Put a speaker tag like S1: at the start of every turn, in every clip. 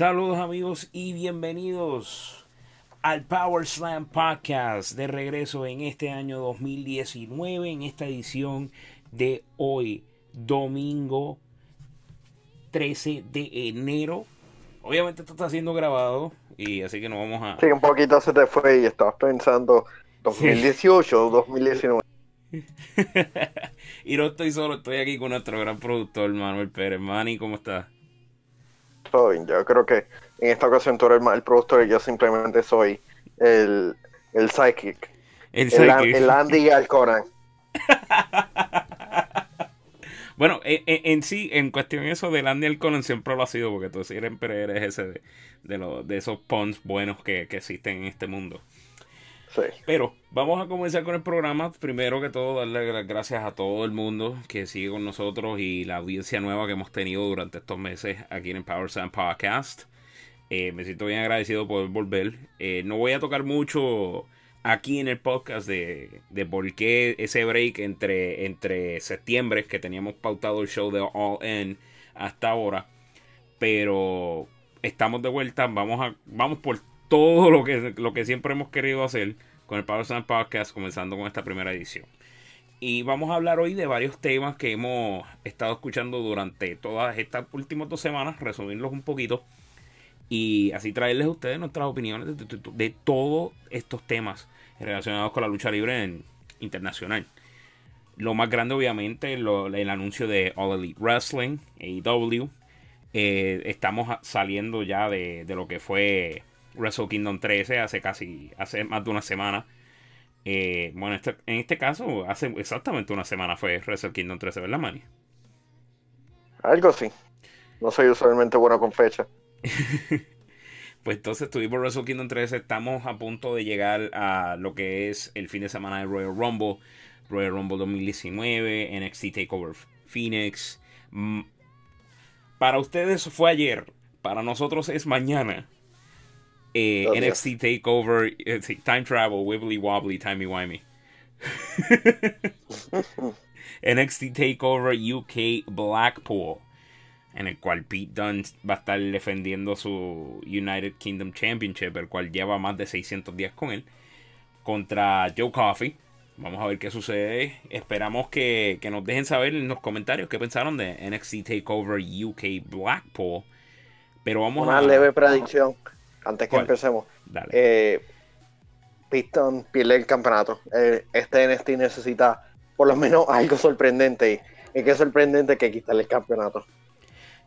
S1: Saludos amigos y bienvenidos al Power Slam Podcast de regreso en este año 2019 en esta edición de hoy, domingo 13 de enero. Obviamente esto está siendo grabado y así que no vamos a...
S2: Sí, un poquito se te fue y estabas pensando 2018 o 2019.
S1: y no estoy solo, estoy aquí con nuestro gran productor Manuel Pérez. Manny, ¿cómo estás?
S2: Yo creo que en esta ocasión tú eres el, productor y yo simplemente soy el, el psychic.
S1: El, psychic.
S2: el, Andy Alcoran.
S1: bueno, en, sí, en cuestión eso del Andy Alcoran siempre lo ha sido, porque tú siempre eres ese de, de, de esos pons buenos que, que existen en este mundo. Pero vamos a comenzar con el programa. Primero que todo, darle las gracias a todo el mundo que sigue con nosotros y la audiencia nueva que hemos tenido durante estos meses aquí en Power Sound Podcast. Eh, me siento bien agradecido por volver. Eh, no voy a tocar mucho aquí en el podcast de, de por qué ese break entre, entre septiembre, que teníamos pautado el show de All In hasta ahora. Pero estamos de vuelta. Vamos, a, vamos por todo lo que, lo que siempre hemos querido hacer con el Power Slam Podcast, comenzando con esta primera edición. Y vamos a hablar hoy de varios temas que hemos estado escuchando durante todas estas últimas dos semanas, resumirlos un poquito y así traerles a ustedes nuestras opiniones de, todos estos temas relacionados con la lucha libre internacional. Lo más grande, obviamente, el anuncio de All Elite Wrestling, AEW. Eh, estamos saliendo ya de, de, lo que fue Wrestle Kingdom 13 hace casi, hace más de una semana. Eh, bueno, este, en este caso, hace exactamente una semana fue Wrestle Kingdom 13, ¿verdad, Manny?
S2: Algo sí. No soy usualmente bueno con fecha.
S1: pues entonces tuvimos Wrestle Kingdom 13. Estamos a punto de llegar a lo que es el fin de semana de Royal Rumble. Royal Rumble 2019, NXT Takeover Phoenix. Mm, para ustedes fue ayer. Para nosotros es mañana. Eh, NXT Takeover, eh, Time Travel, Wibbly Wobbly, Timey Wimey. NXT Takeover UK Blackpool, en el cual Pete Dunne va a estar defendiendo su United Kingdom Championship, el cual lleva más de 600 días con él, contra Joe Coffey. Vamos a ver qué sucede. Esperamos que, que nos dejen saber en los comentarios qué pensaron de NXT Takeover UK Blackpool. Pero vamos
S2: Una leve predicción antes que empecemos. Eh, Piston pierde el campeonato. Eh, este NXT necesita por lo menos algo sorprendente. Y que es sorprendente que quitarle el campeonato.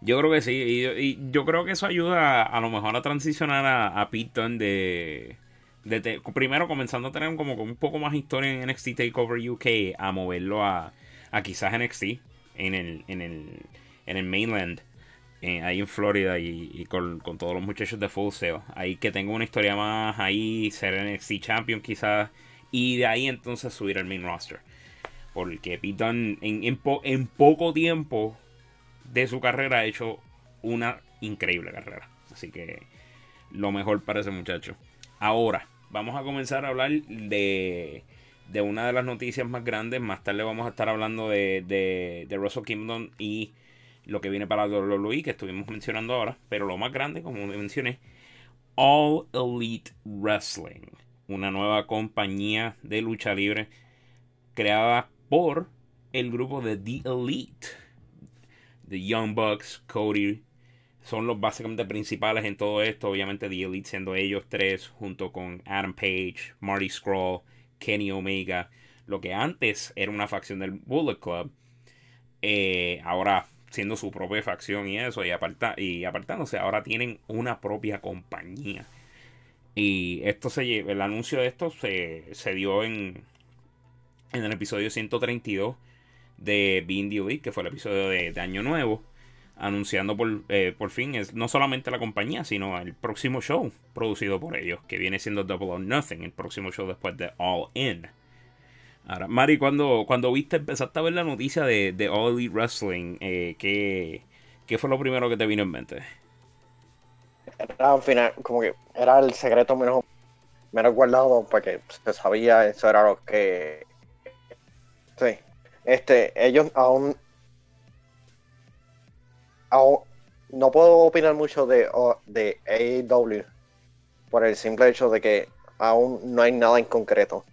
S1: Yo creo que sí. Y, yo creo que eso ayuda a, lo mejor a transicionar a, a Piston de, Primero comenzando a tener como un poco más historia en NXT Takeover UK. A moverlo a, a quizás NXT en el, en el, en el mainland ahí en Florida y, con, todos los muchachos de Full Sail. Ahí que tengo una historia más ahí, ser NXT Champion quizás. Y de ahí entonces subir al main roster. Porque Pete en, en, poco tiempo de su carrera ha hecho una increíble carrera. Así que lo mejor para ese muchacho. Ahora, vamos a comenzar a hablar de, de una de las noticias más grandes. Más tarde vamos a estar hablando de, de, de Russell Kingdom y lo que viene para WWE que estuvimos mencionando ahora, pero lo más grande, como mencioné, All Elite Wrestling, una nueva compañía de lucha libre creada por el grupo de The Elite, The Young Bucks, Cody, son los básicamente principales en todo esto, obviamente The Elite siendo ellos tres, junto con Adam Page, Marty Scroll, Kenny Omega, lo que antes era una facción del Bullet Club, eh, ahora siendo su propia facción y eso, y, aparta, y apartándose, ahora tienen una propia compañía. Y esto se el anuncio de esto se, se dio en, en el episodio 132 de Being the que fue el episodio de, Año Nuevo, anunciando por, eh, por fin es, no solamente la compañía, sino el próximo show producido por ellos, que viene siendo Double or Nothing, el próximo show después de All In. Ahora, Mari, cuando, cuando viste, empezaste a ver la noticia de, de All Wrestling, eh, ¿qué, fue lo primero que te vino en mente?
S2: Era al final, como que era el secreto menos, menos guardado porque se sabía, eso era lo que. Sí. Este, ellos aún. aún no puedo opinar mucho de, de AEW por el simple hecho de que aún no hay nada en concreto.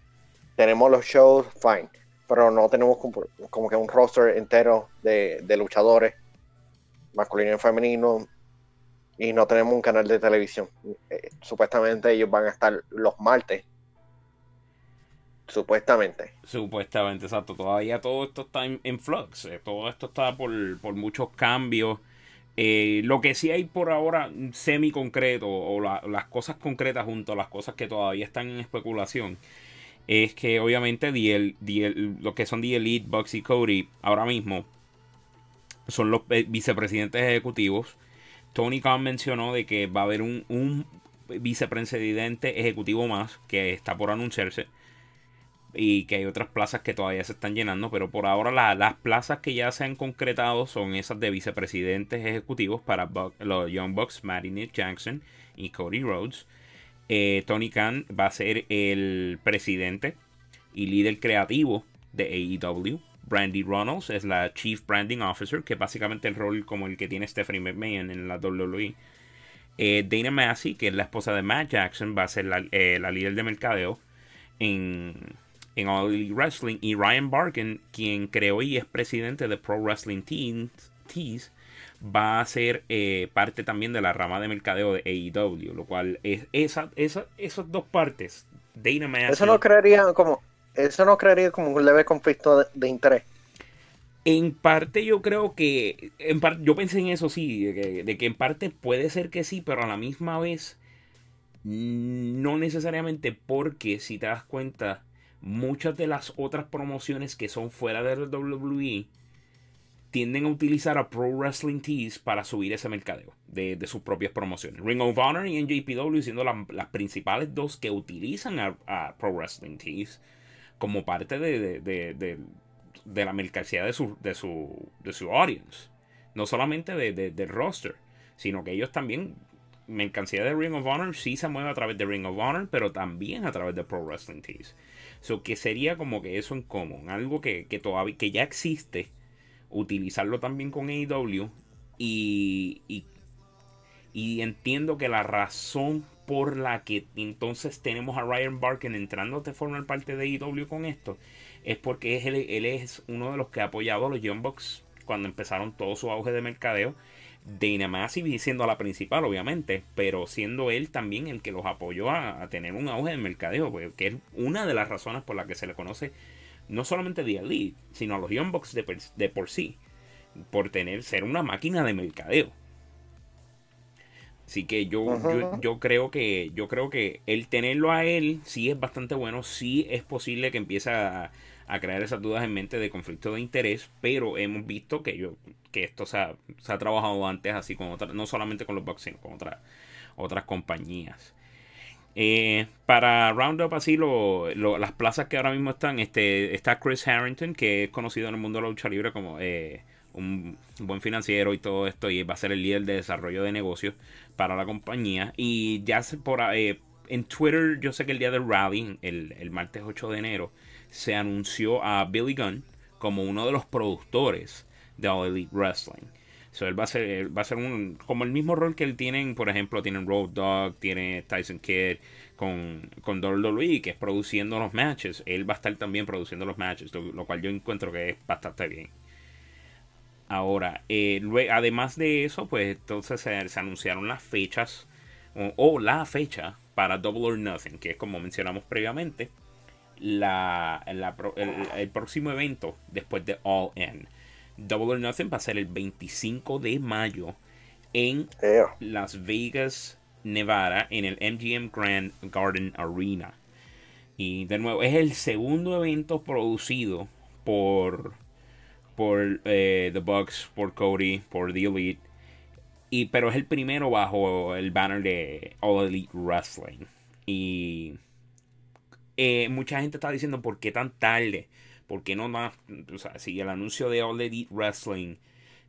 S2: Tenemos los shows, fine, pero no tenemos como, que un roster entero de, luchadores, masculino y femenino, y no tenemos un canal de televisión. Eh, supuestamente ellos van a estar los martes. Supuestamente.
S1: Supuestamente, exacto. Todavía todo esto está en, flux. Eh, todo esto está por, por muchos cambios. Eh, lo que sí hay por ahora semi concreto o las cosas concretas junto a las cosas que todavía están en especulación es que obviamente lo que son The Elite, Bucks y Cody ahora mismo son los vicepresidentes ejecutivos. Tony Khan mencionó de que va a haber un, un vicepresidente ejecutivo más que está por anunciarse y que hay otras plazas que todavía se están llenando, pero por ahora las plazas que ya se han concretado son esas de vicepresidentes ejecutivos para los Young Bucks, Nick Jackson y Cody Rhodes. Eh, Tony Khan va a ser el presidente y líder creativo de AEW. Brandy Ronalds es la Chief Branding Officer, que es básicamente el rol como el que tiene Stephanie McMahon en la WWE. Eh, Dana Massey, que es la esposa de Matt Jackson, va a ser la, eh, la líder de mercadeo en, en All Elite Wrestling y Ryan Barkin, quien creó y es presidente de Pro Wrestling Tees, va a ser eh, parte también de la rama de mercadeo de AEW, lo cual es esa, esa, esas dos partes.
S2: Dana eso no creería como eso no creería como un leve conflicto de, interés.
S1: En parte yo creo que en parte, yo pensé en eso sí, de que en parte puede ser que sí, pero a la misma vez no necesariamente porque si te das cuenta muchas de las otras promociones que son fuera de WWE tienden a utilizar a Pro Wrestling Tees para subir ese mercadeo de, sus propias promociones. Ring of Honor y NJPW siendo las principales dos que utilizan a, Pro Wrestling Tees como parte de, de la mercancía de su, de, su, de su audience. No solamente del roster, sino que ellos también, mercancía de Ring of Honor sí se mueve a través de Ring of Honor, pero también a través de Pro Wrestling Tees. So que sería como que eso en común, algo que, todavía que ya existe, utilizarlo también con AEW y, y, y, entiendo que la razón por la que entonces tenemos a Ryan Barken entrando a formar parte de AEW con esto es porque él, es uno de los que ha apoyado a los Young Bucks cuando empezaron todo su auge de mercadeo. Dana siendo la principal, obviamente, pero siendo él también el que los apoyó a, tener un auge de mercadeo, que es una de las razones por las que se le conoce no solamente The Elite, sino a los Young Bucks de, por sí, por tener, ser una máquina de mercadeo. Así que yo, yo, creo que yo creo que el tenerlo a él sí es bastante bueno, sí es posible que empiece a, a crear esas dudas en mente de conflicto de interés, pero hemos visto que yo que esto se ha, se ha trabajado antes así con otras, no solamente con los Bucks, sino con otras, otras compañías. Eh, para Roundup así lo, las plazas que ahora mismo están, este, está Chris Harrington, que es conocido en el mundo de la lucha libre como eh, un buen financiero y todo esto, y va a ser el líder de desarrollo de negocios para la compañía. Y ya por eh, en Twitter, yo sé que el día del rally, el, el martes 8 de enero, se anunció a Billy Gunn como uno de los productores de All Elite Wrestling. So, él va a ser, va a ser un, como el mismo rol que él tiene, por ejemplo, tiene Road Dog, tiene Tyson Kidd con, con WWE, que es produciendo los matches. Él va a estar también produciendo los matches, lo, cual yo encuentro que es bastante bien. Ahora, eh, además de eso, pues entonces se, anunciaron las fechas, o, la fecha para Double or Nothing, que es como mencionamos previamente, la, el, próximo evento después de All In. Double or Nothing va a ser el 25 de mayo en Las Vegas, Nevada, en el MGM Grand Garden Arena. Y de nuevo, es el segundo evento producido por, por eh, The Bucks, por Cody, por The Elite. Y, pero es el primero bajo el banner de All Elite Wrestling. Y eh, mucha gente está diciendo, ¿por qué tan tarde? ¿Por qué no más? O sea, si el anuncio de All Elite Wrestling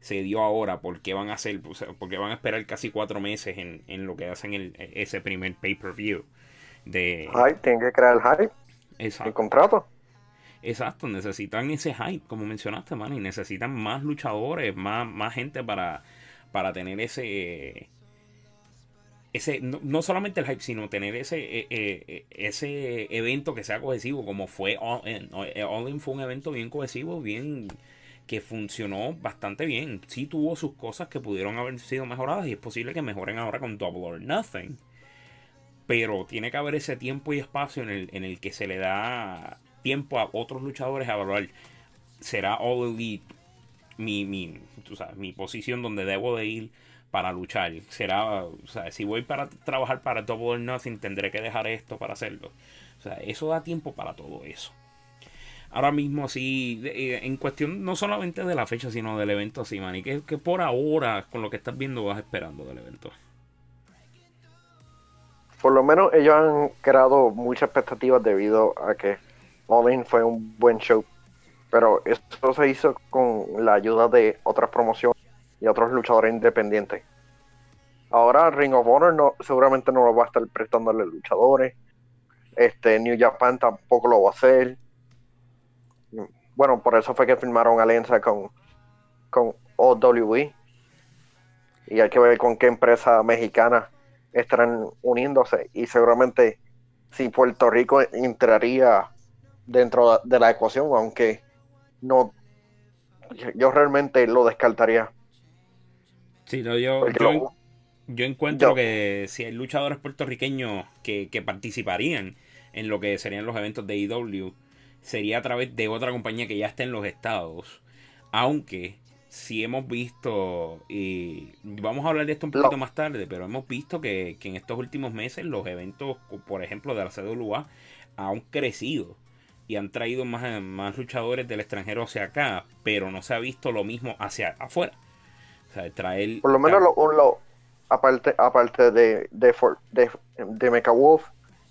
S1: se dio ahora, ¿por qué van a hacer? O porque van a esperar casi cuatro meses en, lo que hacen el, ese primer pay-per-view. De...
S2: Hype, tienen que crear el hype. Exacto. El contrato.
S1: Exacto, necesitan ese hype, como mencionaste, man, y necesitan más luchadores, más, más gente para, para tener ese ese no, solamente el hype sino tener ese eh, eh, ese evento que sea cohesivo como fue All In All In fue un evento bien cohesivo bien que funcionó bastante bien. Sí tuvo sus cosas que pudieron haber sido mejoradas y es posible que mejoren ahora con Double or Nothing. Pero tiene que haber ese tiempo y espacio en el, en el que se le da tiempo a otros luchadores a evaluar será All Elite mi, mi, mi posición donde debo de ir para luchar. Será, o sea, si voy para trabajar para Double or Nothing, tendré que dejar esto para hacerlo. O sea, eso da tiempo para todo eso. Ahora mismo, así, eh, en cuestión no solamente de la fecha, sino del evento, así, man. Y que, por ahora, con lo que estás viendo, vas esperando del evento.
S2: Por lo menos ellos han creado muchas expectativas debido a que All fue un buen show. Pero eso se hizo con la ayuda de otras promociones y otros luchadores independientes. Ahora Ring of Honor no, seguramente no lo va a estar prestándole luchadores. Este New Japan tampoco lo va a hacer. Bueno, por eso fue que firmaron alianza con, con OWE. Y hay que ver con qué empresa mexicana estarán uniéndose. Y seguramente si Puerto Rico entraría dentro de la ecuación, aunque no yo realmente lo descartaría.
S1: Sí, yo, yo, encuentro que si hay luchadores puertorriqueños que, participarían en lo que serían los eventos de IW, sería a través de otra compañía que ya esté en los estados. Aunque si hemos visto, y vamos a hablar de esto un poquito más tarde, pero hemos visto que, en estos últimos meses los eventos, por ejemplo, de la CWA, han crecido y han traído más, más luchadores del extranjero hacia acá, pero no se ha visto lo mismo hacia afuera.
S2: Por lo menos lo, aparte, aparte de, de, de, de Mecha Wolf,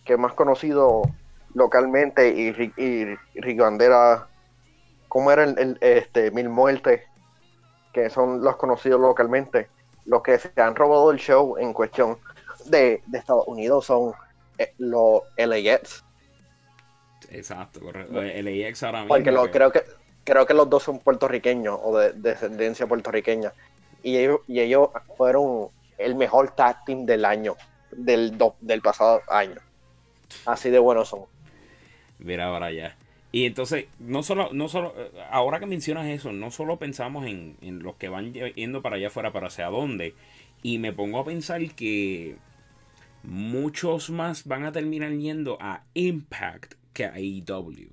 S2: que es más conocido localmente, y, y Ricky Bandera, como era el, este Mil Muertes, que son los conocidos localmente, los que se han robado el show en cuestión de, Estados Unidos son eh, los LAX.
S1: Exacto, correcto. LAX ahora
S2: mismo. Porque lo, creo que creo que los dos son puertorriqueños o de descendencia puertorriqueña y ellos, fueron el mejor tag team del año, del, del pasado año. Así de buenos son.
S1: Mira ahora ya. Y entonces, no solo, no solo, ahora que mencionas eso, no solo pensamos en, en los que van yendo para allá afuera, para hacia dónde. Y me pongo a pensar que muchos más van a terminar yendo a Impact que a AEW.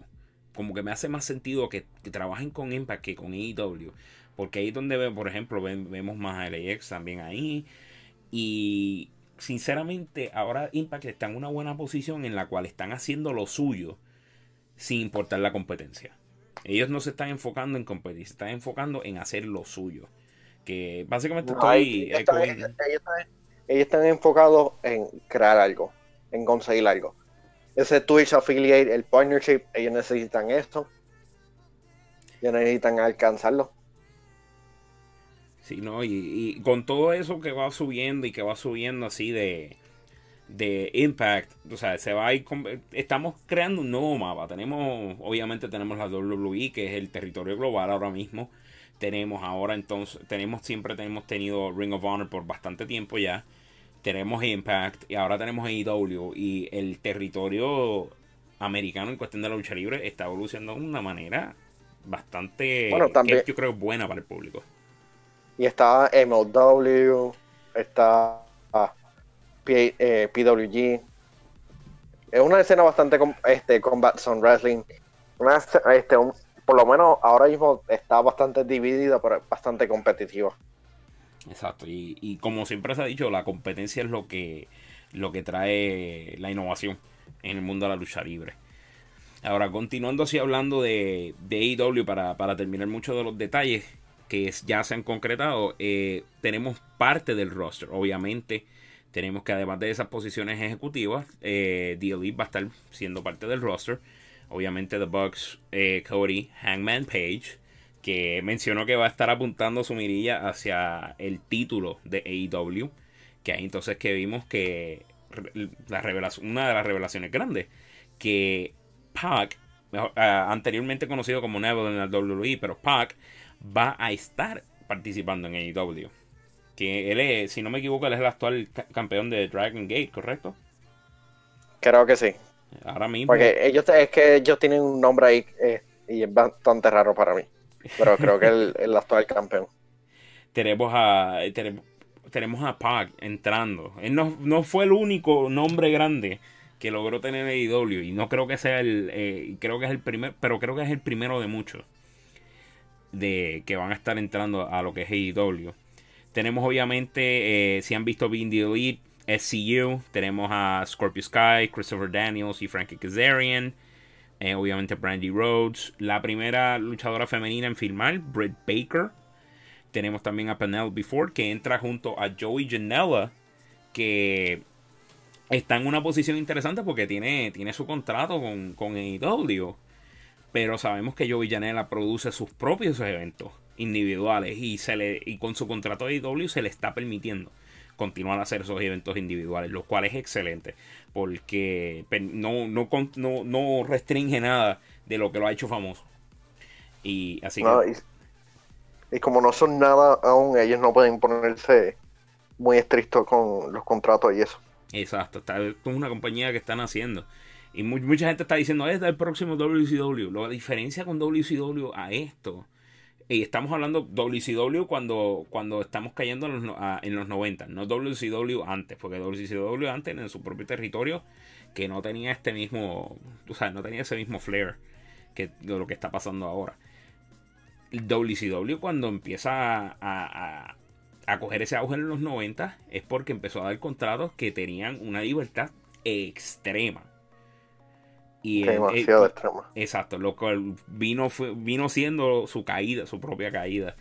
S1: Como que me hace más sentido que, que trabajen con Impact que con AEW. Porque ahí es donde, por ejemplo, vemos más a LAX también ahí. Y sinceramente, ahora Impact está en una buena posición en la cual están haciendo lo suyo sin importar la competencia. Ellos no se están enfocando en competir, se están enfocando en hacer lo suyo. Que básicamente estoy.
S2: Ellos están, ellos, están, enfocados en crear algo, en conseguir algo. Ese Twitch affiliate, el partnership, ellos necesitan esto. Ellos necesitan alcanzarlo.
S1: Sí, ¿no? Y, con todo eso que va subiendo y que va subiendo así de, de Impact, o sea, se va a ir, estamos creando un nuevo mapa. Tenemos, obviamente tenemos la WWE, que es el territorio global ahora mismo. Tenemos ahora entonces, tenemos siempre tenemos tenido Ring of Honor por bastante tiempo ya. Tenemos Impact y ahora tenemos AEW y el territorio americano en cuestión de la lucha libre está evolucionando de una manera bastante bueno, también, yo creo buena para el público.
S2: Y está MLW, está eh, PWG. Es una escena bastante este, Combat Zone Wrestling. este, por lo menos ahora mismo está bastante dividida, pero bastante competitiva.
S1: Exacto, y, como siempre se ha dicho, la competencia es lo que, lo que trae la innovación en el mundo de la lucha libre. Ahora, continuando así hablando de, de AEW para, para terminar muchos de los detalles, que ya se han concretado, eh, tenemos parte del roster. Obviamente, tenemos que además de esas posiciones ejecutivas, eh, The Elite va a estar siendo parte del roster. Obviamente, The Bucks, eh, Cody, Hangman Page, que mencionó que va a estar apuntando su mirilla hacia el título de AEW. Que ahí entonces que vimos que la revelación, una de las revelaciones grandes, que Pac, anteriormente conocido como Neville en la WWE, pero Pac va a estar participando en AEW. Que él es, si no me equivoco, él es el actual campeón de Dragon Gate, ¿correcto?
S2: Creo que sí.
S1: Ahora mismo.
S2: Porque ellos es que ellos tienen un nombre ahí eh, y es bastante raro para mí. Pero creo que el, el actual campeón.
S1: Tenemos a. Tenemos, tenemos a Pac entrando. Él no, no, fue el único nombre grande que logró tener AEW. Y no creo que sea el. Eh, creo que es el primer. Pero creo que es el primero de muchos. De que van a estar entrando a lo que es AEW. Tenemos obviamente. Eh, si han visto Being the Elite. SCU. Tenemos a Scorpio Sky, Christopher Daniels y Frankie Kazarian. Eh, obviamente Brandy Rhodes. La primera luchadora femenina en filmar, Britt Baker. Tenemos también a Penelope Ford que entra junto a Joey Janela. Que está en una posición interesante porque tiene, tiene su contrato con, con AEW. Pero sabemos que Joey Janela produce sus propios eventos individuales y, se le, y con su contrato de AEW se le está permitiendo continuar a hacer esos eventos individuales, lo cual es excelente, porque no, no, no, restringe nada de lo que lo ha hecho famoso. Y así
S2: y, como no son nada aún, ellos no pueden ponerse muy estrictos con los contratos y eso.
S1: Exacto, esta es una compañía que están haciendo. Y mucha gente está diciendo, es el próximo WCW. La diferencia con WCW a esto y estamos hablando WCW cuando, cuando estamos cayendo en los, en los 90, no WCW antes, porque WCW antes en su propio territorio que no tenía este mismo, o sea, no tenía ese mismo flair que lo que está pasando ahora. WCW cuando empieza a, a, a coger ese auge en los 90 es porque empezó a dar contratos que tenían una libertad extrema.
S2: Y Demasiado extrema.
S1: Exacto, lo cual vino, vino siendo su caída, su propia caída.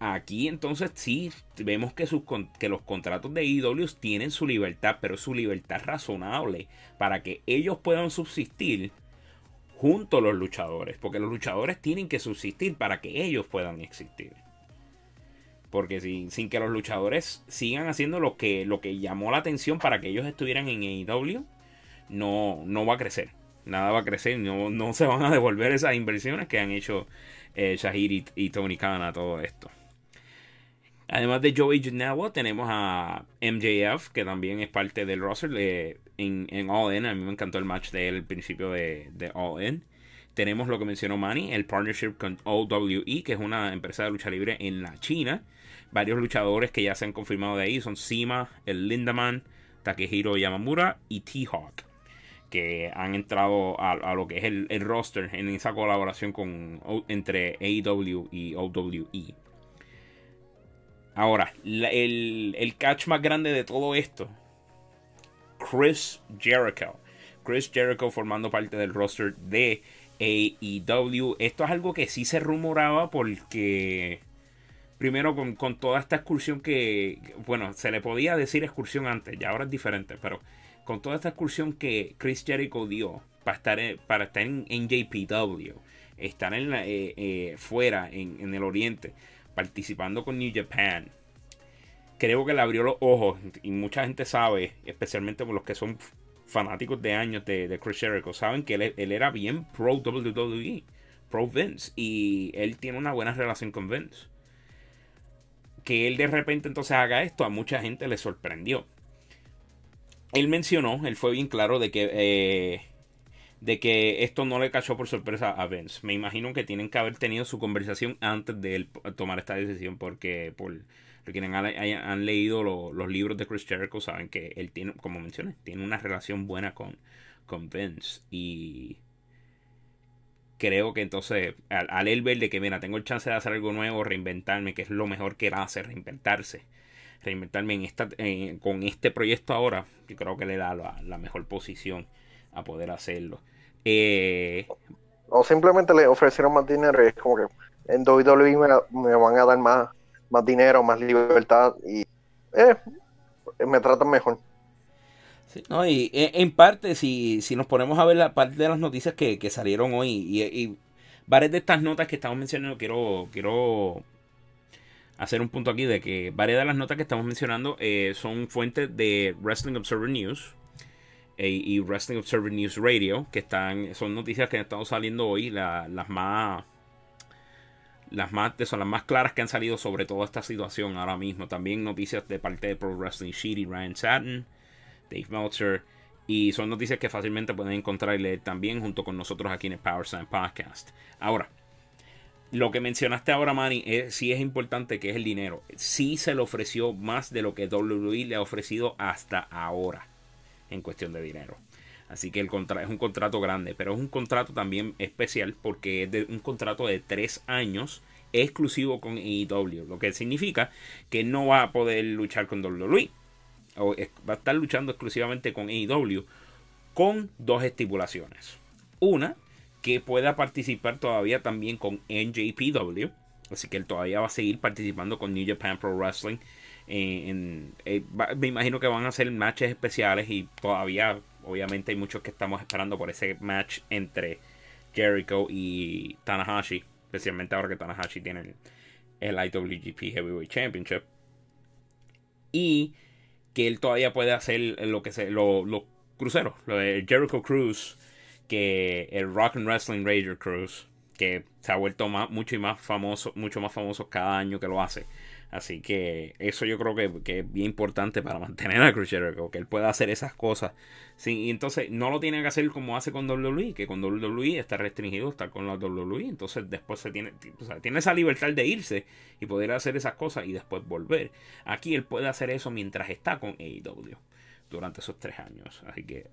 S1: Aquí entonces sí vemos que, sus, que los contratos de IW tienen su libertad, pero es su libertad razonable para que ellos puedan subsistir junto a los luchadores, porque los luchadores tienen que subsistir para que ellos puedan existir. Porque sin, sin que los luchadores sigan haciendo lo que, lo que llamó la atención para que ellos estuvieran en AEW, no, no va a crecer nada va a crecer, no, no se van a devolver esas inversiones que han hecho eh, Shahir y, Tony Khan a todo esto. Además de Joey Janela, tenemos a MJF, que también es parte del roster en, en, All In. A mí me encantó el match de él al principio de, de All In. Tenemos lo que mencionó Manny, el partnership con OWE, que es una empresa de lucha libre en la China. Varios luchadores que ya se han confirmado de ahí son Sima, el Lindaman, Takehiro Yamamura y T-Hawk que han entrado a, lo que es el, roster en esa colaboración con, entre AEW y OWE. Ahora, el, el catch más grande de todo esto, Chris Jericho. Chris Jericho formando parte del roster de AEW. Esto es algo que sí se rumoraba porque primero con, con, toda esta excursión que, bueno, se le podía decir excursión antes, ya ahora es diferente, pero con toda esta excursión que Chris Jericho dio para estar en, para estar en, JPW, estar en la, eh, eh, fuera en, el oriente, participando con New Japan, creo que le abrió los ojos y mucha gente sabe, especialmente por los que son fanáticos de años de, Chris Jericho, saben que él, él, era bien pro WWE, pro Vince y él tiene una buena relación con Vince. Que él de repente entonces haga esto a mucha gente le sorprendió él mencionó, él fue bien claro de que, eh, de que esto no le cachó por sorpresa a Vince. Me imagino que tienen que haber tenido su conversación antes de él tomar esta decisión porque por quienes han, leído los libros de Chris Jericho saben que él tiene, como mencioné, tiene una relación buena con, con Vince y creo que entonces al, al él ver de que mira tengo el chance de hacer algo nuevo, reinventarme, que es lo mejor que él hace, reinventarse reinventarme en esta, con este proyecto ahora, yo creo que le da la, mejor posición a poder hacerlo. Eh,
S2: o simplemente le ofrecieron más dinero y es como que en WWE me, van a dar más, más dinero, más libertad y eh, me tratan mejor.
S1: no, y eh, en parte, si, si nos ponemos a ver la parte de las noticias que, salieron hoy y, y, varias de estas notas que estamos mencionando, quiero, quiero hacer un punto aquí de que varias de las notas que estamos mencionando eh, son fuentes de Wrestling Observer News eh, y Wrestling Observer News Radio, que están son noticias que han estado saliendo hoy, las más las más, son las más claras que han salido sobre toda esta situación ahora mismo. También noticias de parte de Pro Wrestling Sheet Ryan Satin, Dave Meltzer. Y son noticias que fácilmente pueden encontrar y leer también junto con nosotros aquí en el Power Sign Podcast. Ahora, lo que mencionaste ahora, Manny, es, sí es importante que es el dinero. Sí se le ofreció más de lo que WWE le ha ofrecido hasta ahora en cuestión de dinero. Así que el es un contrato grande, pero es un contrato también especial porque es de un contrato de tres años exclusivo con AEW, lo que significa que no va a poder luchar con WWE. O va a estar luchando exclusivamente con AEW con dos estipulaciones. Una, que pueda participar todavía también con NJPW. Así que él todavía va a seguir participando con New Japan Pro Wrestling. Eh, eh, me imagino que van a ser matches especiales y todavía, obviamente, hay muchos que estamos esperando por ese match entre Jericho y Tanahashi. Especialmente ahora que Tanahashi tiene el, IWGP Heavyweight Championship. Y que él todavía puede hacer lo que se, los cruceros, lo de Jericho Cruise que el Rock and Wrestling Rager Cruise, que se ha vuelto más, mucho y más famoso, mucho más famoso cada año que lo hace. Así que eso yo creo que, es bien importante para mantener a Chris Jericho, que él pueda hacer esas cosas. Sí, y entonces no lo tiene que hacer como hace con WWE, que con WWE está restringido estar con la WWE. Entonces después se tiene, tiene esa libertad de irse y poder hacer esas cosas y después volver. Aquí él puede hacer eso mientras está con AEW durante esos tres años. Así que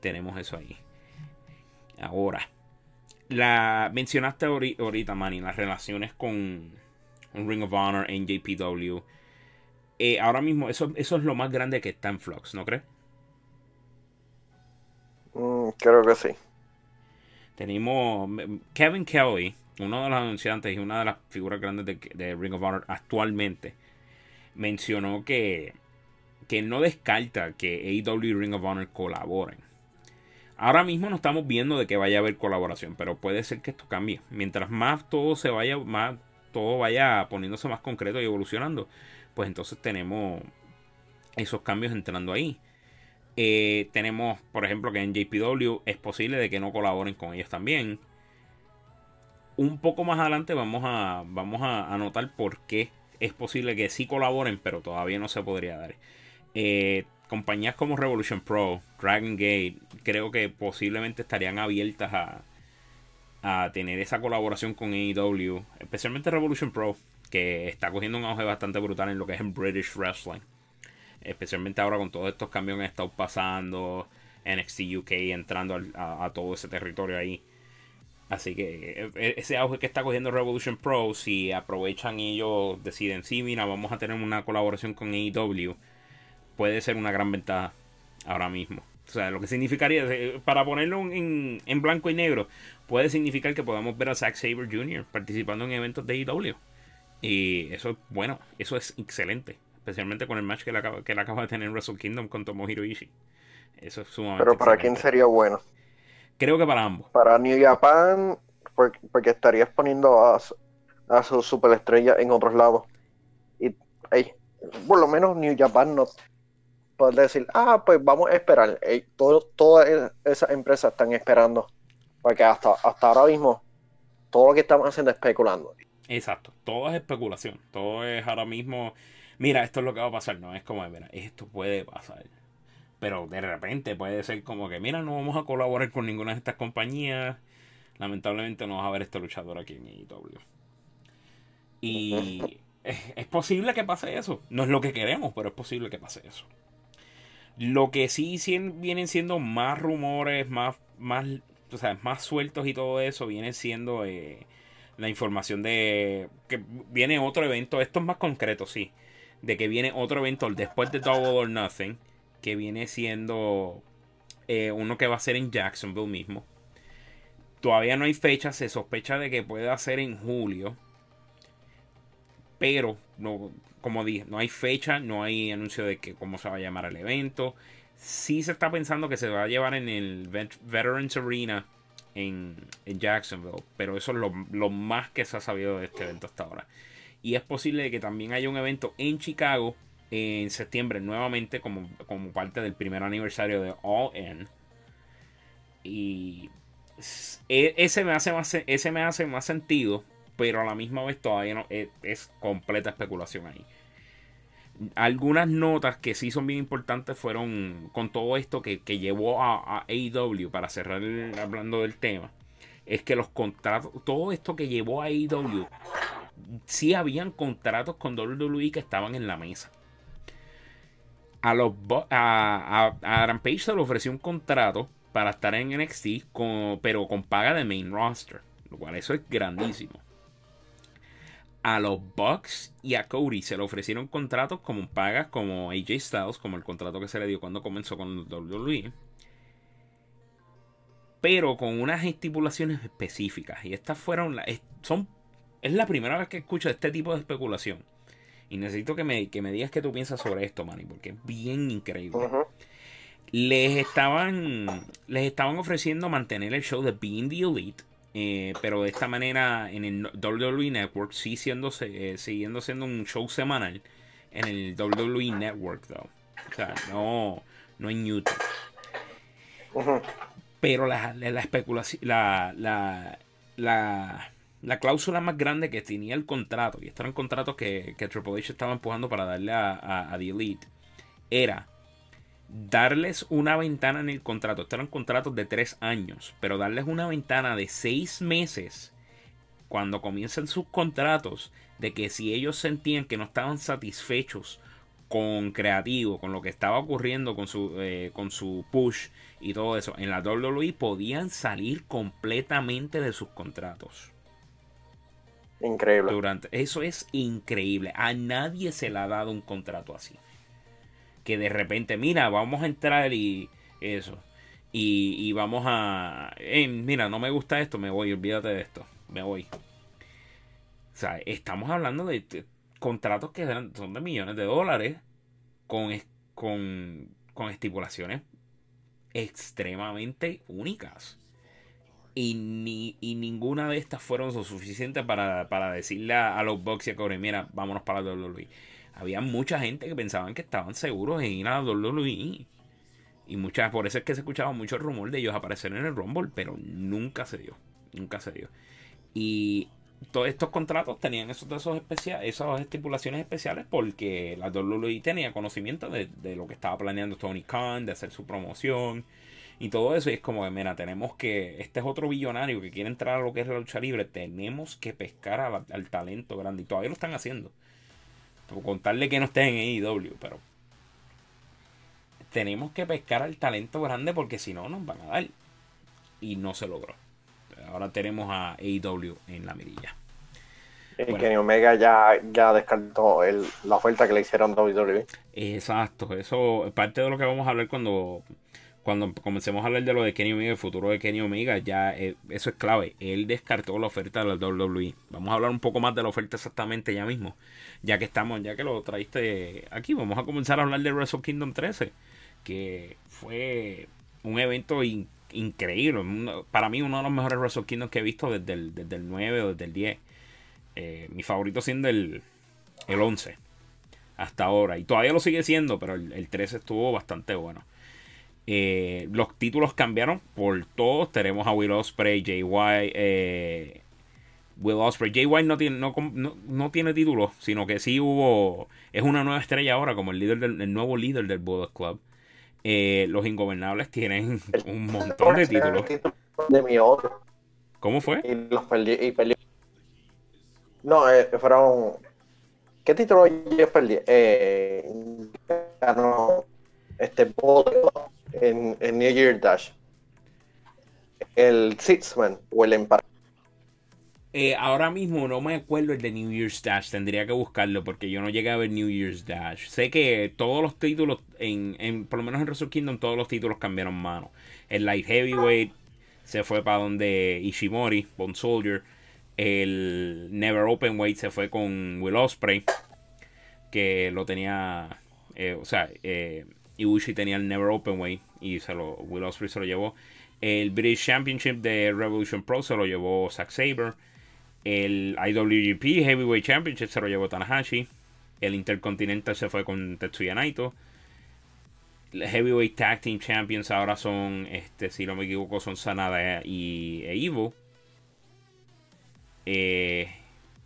S1: tenemos eso ahí. Ahora, la mencionaste ahorita, Manny, las relaciones con Ring of Honor, NJPW. Eh, ahora mismo, eso, eso es lo más grande que está en Flux, ¿no crees?
S2: Mm, creo que sí.
S1: Tenemos Kevin Kelly, uno de los anunciantes y una de las figuras grandes de, de Ring of Honor actualmente, mencionó que, que no descarta que AEW y Ring of Honor colaboren. Ahora mismo no estamos viendo de que vaya a haber colaboración, pero puede ser que esto cambie. Mientras más todo se vaya, más todo vaya poniéndose más concreto y evolucionando, pues entonces tenemos esos cambios entrando ahí. Eh, tenemos, por ejemplo, que en JPW es posible de que no colaboren con ellos también. Un poco más adelante vamos a, vamos a, notar por qué es posible que sí colaboren, pero todavía no se podría dar. Eh, compañías como Revolution Pro, Dragon Gate, creo que posiblemente estarían abiertas a, a tener esa colaboración con AEW, especialmente Revolution Pro, que está cogiendo un auge bastante brutal en lo que es en British Wrestling. Especialmente ahora con todos estos cambios que han estado pasando, NXT UK entrando a, todo ese territorio ahí. Así que e, e, ese auge que está cogiendo Revolution Pro, si aprovechan ellos deciden, sí, mira, vamos a tener una colaboración con AEW puede ser una gran ventaja ahora mismo. O sea, lo que significaría, eh, para ponerlo en, blanco y negro, puede significar que podamos ver a Zack Saber Jr. participando en eventos de IW. E y eso es bueno, eso es excelente. Especialmente con el match que él acaba, que acaba de tener en Wrestle Kingdom con Tomohiro Ishii. Eso es sumamente
S2: Pero ¿para quién sería bueno?
S1: Creo que para ambos.
S2: Para New Japan, porque, estarías poniendo a, a su superestrella en otros lados. Y por lo menos New Japan no, poder decir, ah, pues vamos a esperar. todas esas empresas están esperando. Porque hasta, hasta ahora mismo, todo lo que estamos haciendo es especulando.
S1: Exacto, todo es especulación. Todo es ahora mismo, mira, esto es lo que va a pasar. No es como, mira, esto puede pasar. Pero de repente puede ser como que, mira, no vamos a colaborar con ninguna de estas compañías. Lamentablemente no vas a ver este luchador aquí en IW. Y es posible que pase eso. No es lo que queremos, pero es posible que pase eso. Lo que sí vienen siendo más rumores, más, más, o sea, más sueltos y todo eso, viene siendo eh, la información de que viene otro evento. Esto es más concreto, sí. De que viene otro evento después de Double or Nothing. Que viene siendo eh, uno que va a ser en Jacksonville mismo. Todavía no hay fecha. Se sospecha de que pueda ser en julio. Pero no, como dije, no hay fecha, no hay anuncio de que cómo se va a llamar el evento. Sí se está pensando que se va a llevar en el Veterans Arena en, Jacksonville, pero eso es lo, más que se ha sabido de este evento hasta ahora. Y es posible que también haya un evento en Chicago en septiembre nuevamente como, como parte del primer aniversario de All In. Y e, ese me hace más, ese me hace más sentido pero a la misma vez todavía no es, completa especulación ahí. Algunas notas que sí son bien importantes fueron con todo esto que, llevó a, a AEW para cerrar hablando del tema. Es que los contratos, todo esto que llevó a AEW, sí habían contratos con WWE que estaban en la mesa. A, los, a, a, Adam Page se le ofreció un contrato para estar en NXT, pero con paga de main roster. Lo cual eso es grandísimo. A los Bucks y a Cody se le ofrecieron contratos como pagas como AJ Styles, como el contrato que se le dio cuando comenzó con WWE. Pero con unas estipulaciones específicas. Y estas fueron las. Son, es la primera vez que escucho este tipo de especulación. Y necesito que me, que me digas qué tú piensas sobre esto, Manny, porque es bien increíble. Les estaban, les estaban ofreciendo mantener el show de Being the Elite eh, pero de esta manera en el WWE Network sí siendo, eh, siguiendo siendo un show semanal en el WWE Network though. o sea no no en YouTube pero la, la, especulación la, la, la, la cláusula más grande que tenía el contrato y estos eran contratos que, que Triple H estaba empujando para darle a, a, a The Elite era darles una ventana en el contrato. Estos eran contratos de tres años, pero darles una ventana de seis meses cuando comiencen sus contratos de que si ellos sentían que no estaban satisfechos con creativo, con lo que estaba ocurriendo con su, eh, con su push y todo eso, en la WWE podían salir completamente de sus contratos.
S2: Increíble.
S1: Durante, eso es increíble. A nadie se le ha dado un contrato así que de repente, mira, vamos a entrar y eso. Y, vamos a... mira, no me gusta esto, me voy, olvídate de esto, me voy. O sea, estamos hablando de, contratos que son de millones de dólares con, con, con estipulaciones extremadamente únicas. Y, ni, y ninguna de estas fueron lo suficiente para, decirle a, los Bucks y a Corey, mira, vámonos para la WWE había mucha gente que pensaban que estaban seguros en ir a WWE. Y muchas, por eso es que se escuchaba mucho el rumor de ellos aparecer en el Rumble, pero nunca se dio. Nunca se dio. Y todos estos contratos tenían esos, esos esas estipulaciones especiales porque la WWE tenía conocimiento de, de, lo que estaba planeando Tony Khan, de hacer su promoción y todo eso. Y es como mira, tenemos que, este es otro billonario que quiere entrar a lo que es la lucha libre, tenemos que pescar al talento grande. Y todavía lo están haciendo contarle que no esté en AEW, pero tenemos que pescar al talento grande porque si no nos van a dar. Y no se logró. Ahora tenemos a AEW en la mirilla.
S2: Y Kenny Omega ya, ya descartó el, la oferta que le hicieron a WWE.
S1: Exacto, eso es parte de lo que vamos a hablar cuando cuando comencemos a hablar de lo de Kenny Omega, el futuro de Kenny Omega, ya eh, eso es clave. Él descartó la oferta de la WWE. Vamos a hablar un poco más de la oferta exactamente ya mismo. Ya que estamos, ya que lo traiste aquí, vamos a comenzar a hablar de Wrestle Kingdom 13, que fue un evento increíble. Para mí, uno de los mejores Wrestle Kingdom que he visto desde el, desde el 9 o desde el 10. Eh, mi favorito siendo el, el 11 hasta ahora. Y todavía lo sigue siendo, pero el, el 13 estuvo bastante bueno. Eh, los títulos cambiaron por todos. Tenemos a Will Ospreay, Jay White. Eh, Will Ospreay. Jay White no tiene, no, tiene títulos, sino que sí hubo. Es una nueva estrella ahora, como el líder del nuevo líder del Bullet Club. Eh, los Ingobernables tienen un montón de títulos.
S2: De mi otro.
S1: ¿Cómo fue?
S2: Y los perdí. No, fueron. ¿Qué título yo perdí? Eh, ganó este en, New Year Dash. El Sixman o el Empire.
S1: Eh, ahora mismo no me acuerdo el de New Year's Dash, tendría que buscarlo porque yo no llegué a ver New Year's Dash. Sé que todos los títulos, en, en por lo menos en Wrestle Kingdom, todos los títulos cambiaron mano. El Light Heavyweight se fue para donde Ishimori, Bone Soldier. El Never Open Weight se fue con Will Osprey, que lo tenía, eh, o sea, eh, Ibushi tenía el Never Open Way y se lo, Will Ospreay se lo llevó. El British Championship de Revolution Pro se lo llevó Zack Saber. El IWGP Heavyweight Championship se lo llevó Tanahashi. El Intercontinental se fue con Tetsuya Naito. El Heavyweight Tag Team Champions ahora son, este, si no me equivoco, son Sanada y e Evo. Eh,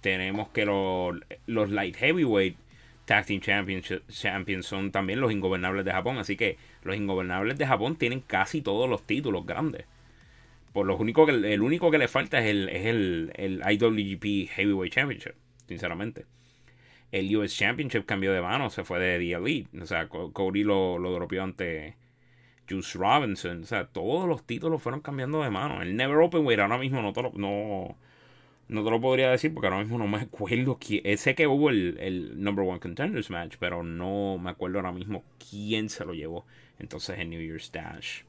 S1: tenemos que los, los Light Heavyweight Tag Team Champions son también los ingobernables de Japón. Así que los ingobernables de Japón tienen casi todos los títulos grandes. Por lo único que, el único que le falta es el, es el, el IWGP Heavyweight Championship, sinceramente. El US Championship cambió de mano, se fue de The Elite. O sea, Cody lo, lo dropeó ante Juice Robinson. O sea, todos los títulos fueron cambiando de mano. El Never Open Weight ahora mismo no, no, no te lo podría decir porque ahora mismo no me acuerdo quién. Eh, sé que hubo el, el, Number One Contenders Match, pero no me acuerdo ahora mismo quién se lo llevó. Entonces el New Year's Dash.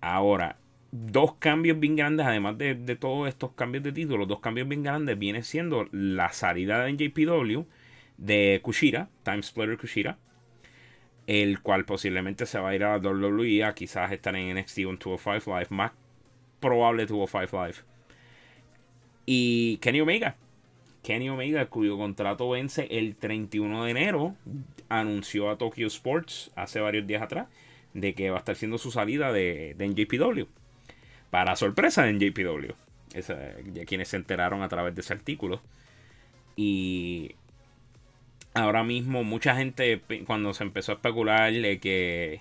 S1: Ahora, dos cambios bien grandes, además de, de todos estos cambios de título, dos cambios bien grandes viene siendo la salida de NJPW de Kushira, Time Splitter Kushira, el cual posiblemente se va a ir a la WWE, a quizás estar en NXT 205 Live, más probable 205 Live. Y Kenny Omega. Kenny Omega, cuyo contrato vence el 31 de enero, anunció a Tokyo Sports hace varios días atrás de que va a estar haciendo su salida de, de NJPW. Para sorpresa de NJPW. ya quienes se enteraron a través de ese artículo. Y ahora mismo mucha gente, cuando se empezó a especular de que,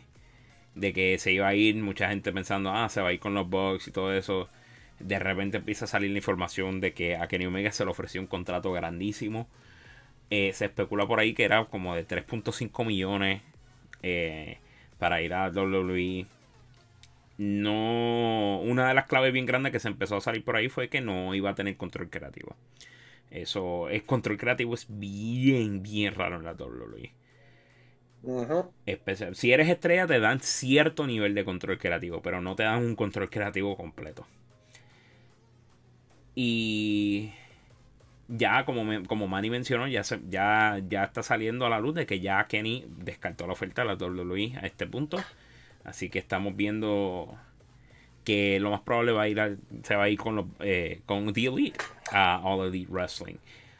S1: de que se iba a ir, mucha gente pensando, ah, se va a ir con los Bucks y todo eso de repente empieza a salir la información de que a Kenny Omega se le ofreció un contrato grandísimo. Eh, se especula por ahí que era como de 3.5 millones eh, para ir a WWE. No, una de las claves bien grandes que se empezó a salir por ahí fue que no iba a tener control creativo. Eso, es control creativo es bien, bien raro en la WWE. Especial. Si eres estrella te dan cierto nivel de control creativo, pero no te dan un control creativo completo. Y ya, como, como Manny mencionó, ya, ya, ya está saliendo a la luz de que ya Kenny descartó la oferta de la WWE a este punto. Así que estamos viendo que lo más probable va a ir se va a ir con, los, eh, con The Elite a All Elite Wrestling.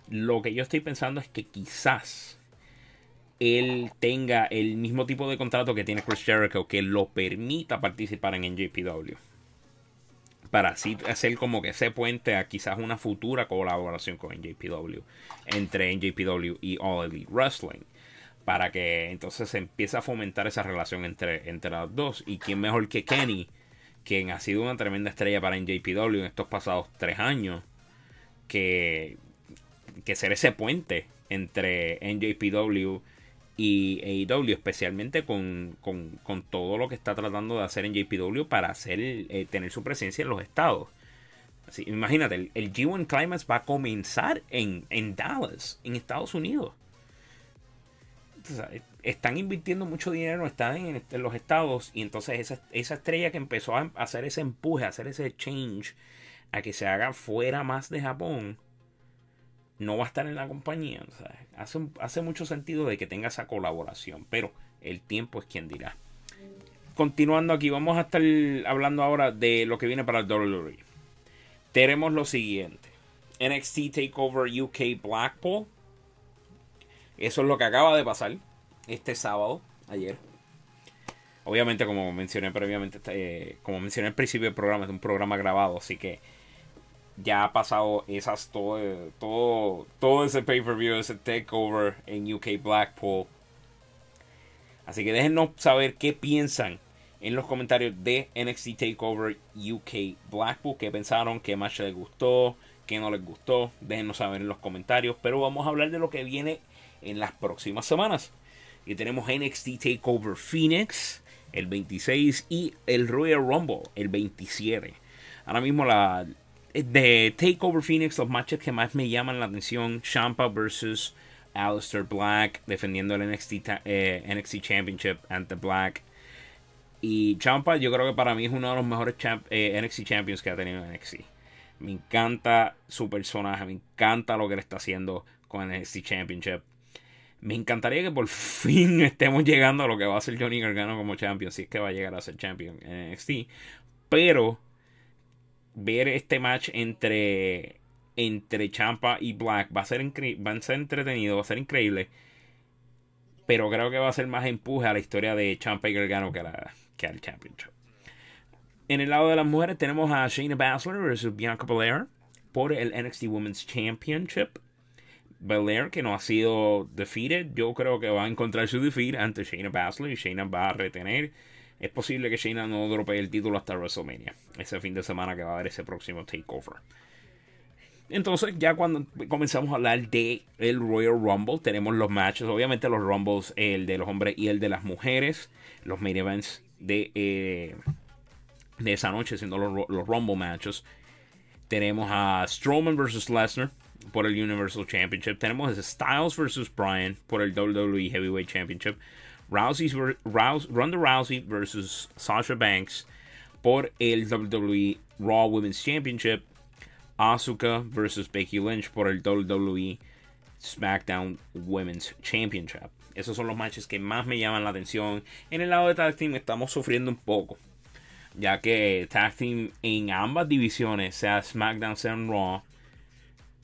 S1: Lo que yo estoy pensando es que quizás él tenga el mismo tipo de contrato que tiene Chris Jericho que lo permita participar en NJPW para así hacer como que ese puente a quizás una futura colaboración con NJPW entre NJPW y All Elite Wrestling para que entonces se empiece a fomentar esa relación entre, entre las dos. Y quién mejor que Kenny quien ha sido una tremenda estrella para NJPW en estos pasados tres años que, que ser ese puente entre NJPW y AEW, especialmente con, todo lo que está tratando de hacer en JPW para hacer, eh, tener su presencia en los estados. Así, imagínate, el, G1 Climax va a comenzar en, Dallas, en Estados Unidos. están invirtiendo mucho dinero, están en, los estados y entonces esa, esa, estrella que empezó a hacer ese empuje, a hacer ese change, a que se haga fuera más de Japón, no va a estar en la compañía. hace, hace mucho sentido de que tenga esa colaboración, pero el tiempo es quien dirá. Continuando aquí, vamos a estar hablando ahora de lo que viene para el WWE. Tenemos lo siguiente: NXT Takeover UK Blackpool. Eso es lo que acaba de pasar este sábado, ayer. Obviamente, como mencioné previamente, eh, como mencioné al principio del programa, es un programa grabado, así que ya ha pasado esas todo, todo, todo ese pay-per-view, ese takeover en UK Blackpool. Así que déjenos saber qué piensan en los comentarios de NXT Takeover UK Blackpool. ¿Qué pensaron? ¿Qué más les gustó? ¿Qué no les gustó? Déjenos saber en los comentarios. Pero vamos a hablar de lo que viene en las próximas semanas. Y tenemos NXT Takeover Phoenix el 26 y el Royal Rumble el 27. Ahora mismo la, de Takeover Phoenix, los matches que más me llaman la atención, Champa versus Alistair Black, defendiendo el NXT, eh, NXT Championship ante Black. Y Champa yo creo que para mí es uno de los mejores eh, NXT Champions que ha tenido NXT. Me encanta su personaje, me encanta lo que le está haciendo con el NXT Championship. Me encantaría que por fin estemos llegando a lo que va a ser Johnny Gargano como champion, si es que va a llegar a ser champion en NXT. Pero ver este match entre, entre Champa y Black va a, ser va a ser entretenido, va a ser increíble. Pero creo que va a ser más empuje a la historia de Champa y Gargano que, la, que al Championship. En el lado de las mujeres tenemos a Shayna Baszler versus Bianca Belair. por el NXT Women's Championship. Belair, que no ha sido defeated, yo creo que va a encontrar su defeat ante Shayna Baszler y Shayna va a retener. Es posible que Shayna no dropee el título hasta WrestleMania, ese fin de semana que va a haber ese próximo takeover. Entonces, ya cuando comenzamos a hablar de el Royal Rumble, tenemos los matches, obviamente los Rumbles, el de los hombres y el de las mujeres, los main events de, eh, de esa noche, siendo los, los, Rumble matches. Tenemos a Strowman vs. Lesnar por el Universal Championship. Tenemos a Styles vs. Bryan por el WWE Heavyweight Championship. Rousey's, Rouse, Ronda Rousey vs. Sasha Banks por el WWE Raw Women's Championship. Asuka versus Becky Lynch por el WWE SmackDown Women's Championship. Esos son los matches que más me llaman la atención. En el lado de Tag Team estamos sufriendo un poco. Ya que Tag Team en ambas divisiones, sea SmackDown, sea Raw,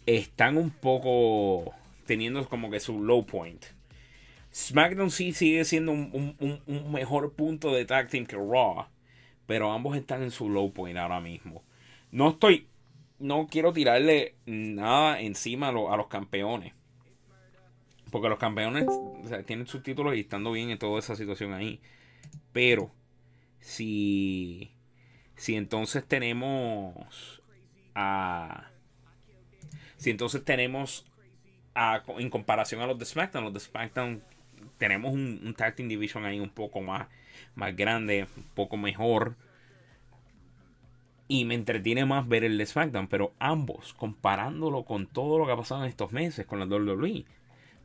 S1: están un poco teniendo como que su low point. SmackDown sí sigue siendo un, un mejor punto de Tag Team que Raw. Pero ambos están en su low point ahora mismo. No estoy no quiero tirarle nada encima a, los campeones. Porque los campeones tienen sus títulos y estando bien en toda esa situación ahí. Pero si, si entonces tenemos. Si entonces tenemos en comparación a los de SmackDown, los de SmackDown tenemos un, un Tag Team Division ahí un poco más, más grande, un poco mejor y me entretiene más ver el de SmackDown, pero ambos, comparándolo con todo lo que ha pasado en estos meses con la WWE,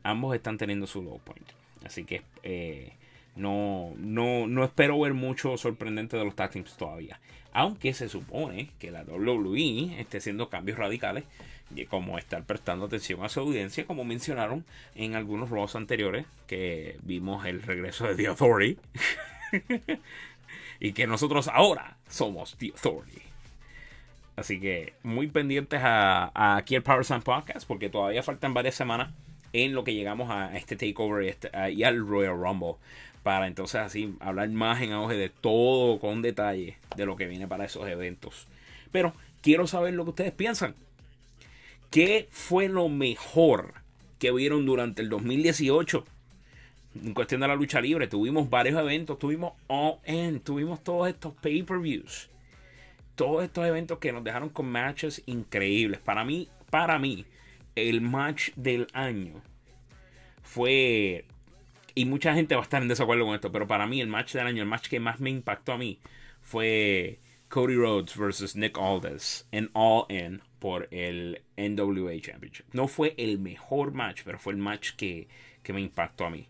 S1: ambos están teniendo su low point. Así que eh, no, no, no espero ver mucho sorprendente de los tag teams todavía. Aunque se supone que la WWE esté haciendo cambios radicales, como estar prestando atención a su audiencia, como mencionaron en algunos roles anteriores, que vimos el regreso de The Authority. y que nosotros ahora somos The Authority. Así que muy pendientes a, aquí el Power Slam Podcast porque todavía faltan varias semanas en lo que llegamos a este takeover y, este, al Royal Rumble. Para entonces así hablar más en auge de todo con detalle de lo que viene para esos eventos. Pero quiero saber lo que ustedes piensan. ¿Qué fue lo mejor que vieron durante el 2018? En cuestión de la lucha libre, tuvimos varios eventos, tuvimos All In, tuvimos todos estos pay-per-views todos estos eventos que nos dejaron con matches increíbles. Para mí, para mí, el match del año fue. Y mucha gente va a estar en desacuerdo con esto, pero para mí el match del año, el match que más me impactó a mí, fue Cody Rhodes versus Nick Aldis en All In por el NWA Championship. No fue el mejor match, pero fue el match que, que me impactó a mí.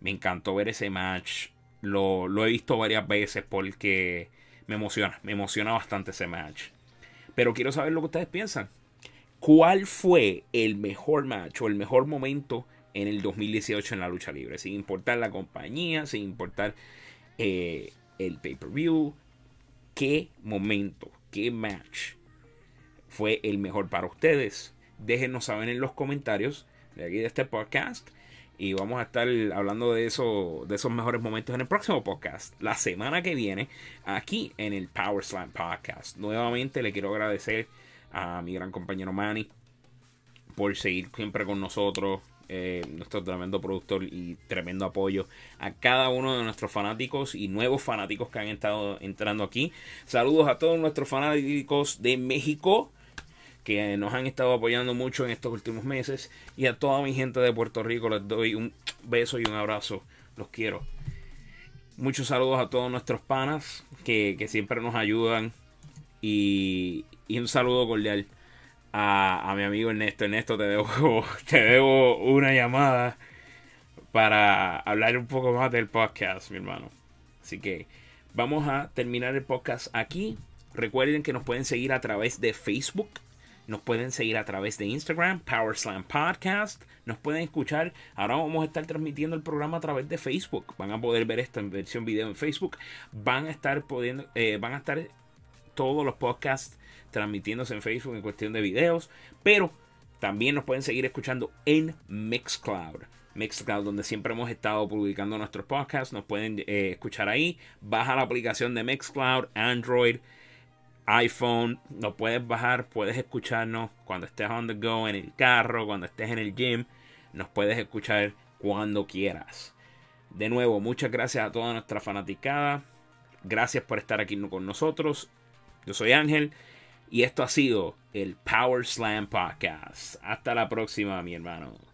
S1: Me encantó ver ese match. Lo, lo he visto varias veces porque me emociona, me emociona bastante ese match. Pero quiero saber lo que ustedes piensan. ¿Cuál fue el mejor match o el mejor momento en el 2018 en la lucha libre? Sin importar la compañía, sin importar eh, el pay-per-view. ¿Qué momento, qué match fue el mejor para ustedes? Déjenos saber en los comentarios de aquí de este podcast. Y vamos a estar hablando de eso, de esos mejores momentos en el próximo podcast. La semana que viene, aquí en el Power Slam Podcast. Nuevamente le quiero agradecer a mi gran compañero Manny por seguir siempre con nosotros. Eh, nuestro tremendo productor y tremendo apoyo a cada uno de nuestros fanáticos y nuevos fanáticos que han estado entrando aquí. Saludos a todos nuestros fanáticos de México, que nos han estado apoyando mucho en estos últimos meses. Y a toda mi gente de Puerto Rico les doy un beso y un abrazo. Los quiero. Muchos saludos a todos nuestros panas que, siempre nos ayudan. Y, un saludo cordial a, mi amigo Ernesto. Ernesto, te debo, te debo una llamada para hablar un poco más del podcast, mi hermano. Así que vamos a terminar el podcast aquí. Recuerden que nos pueden seguir a través de Facebook nos pueden seguir a través de Instagram, Power Slam Podcast. Nos pueden escuchar. Ahora vamos a estar transmitiendo el programa a través de Facebook. Van a poder ver esta versión video en Facebook. Van a estar pudiendo, eh, van a estar todos los podcasts transmitiéndose en Facebook en cuestión de videos. Pero también nos pueden seguir escuchando en Mixcloud. Mixcloud, donde siempre hemos estado publicando nuestros podcasts. Nos pueden eh, escuchar ahí. Baja la aplicación de Mixcloud, Android iPhone, lo puedes bajar, puedes escucharnos cuando estés on the go en el carro, cuando estés en el gym, nos puedes escuchar cuando quieras. De nuevo, muchas gracias a toda nuestra fanaticada. Gracias por estar aquí con nosotros. Yo soy Ángel y esto ha sido el Power Slam Podcast. Hasta la próxima, mi hermano.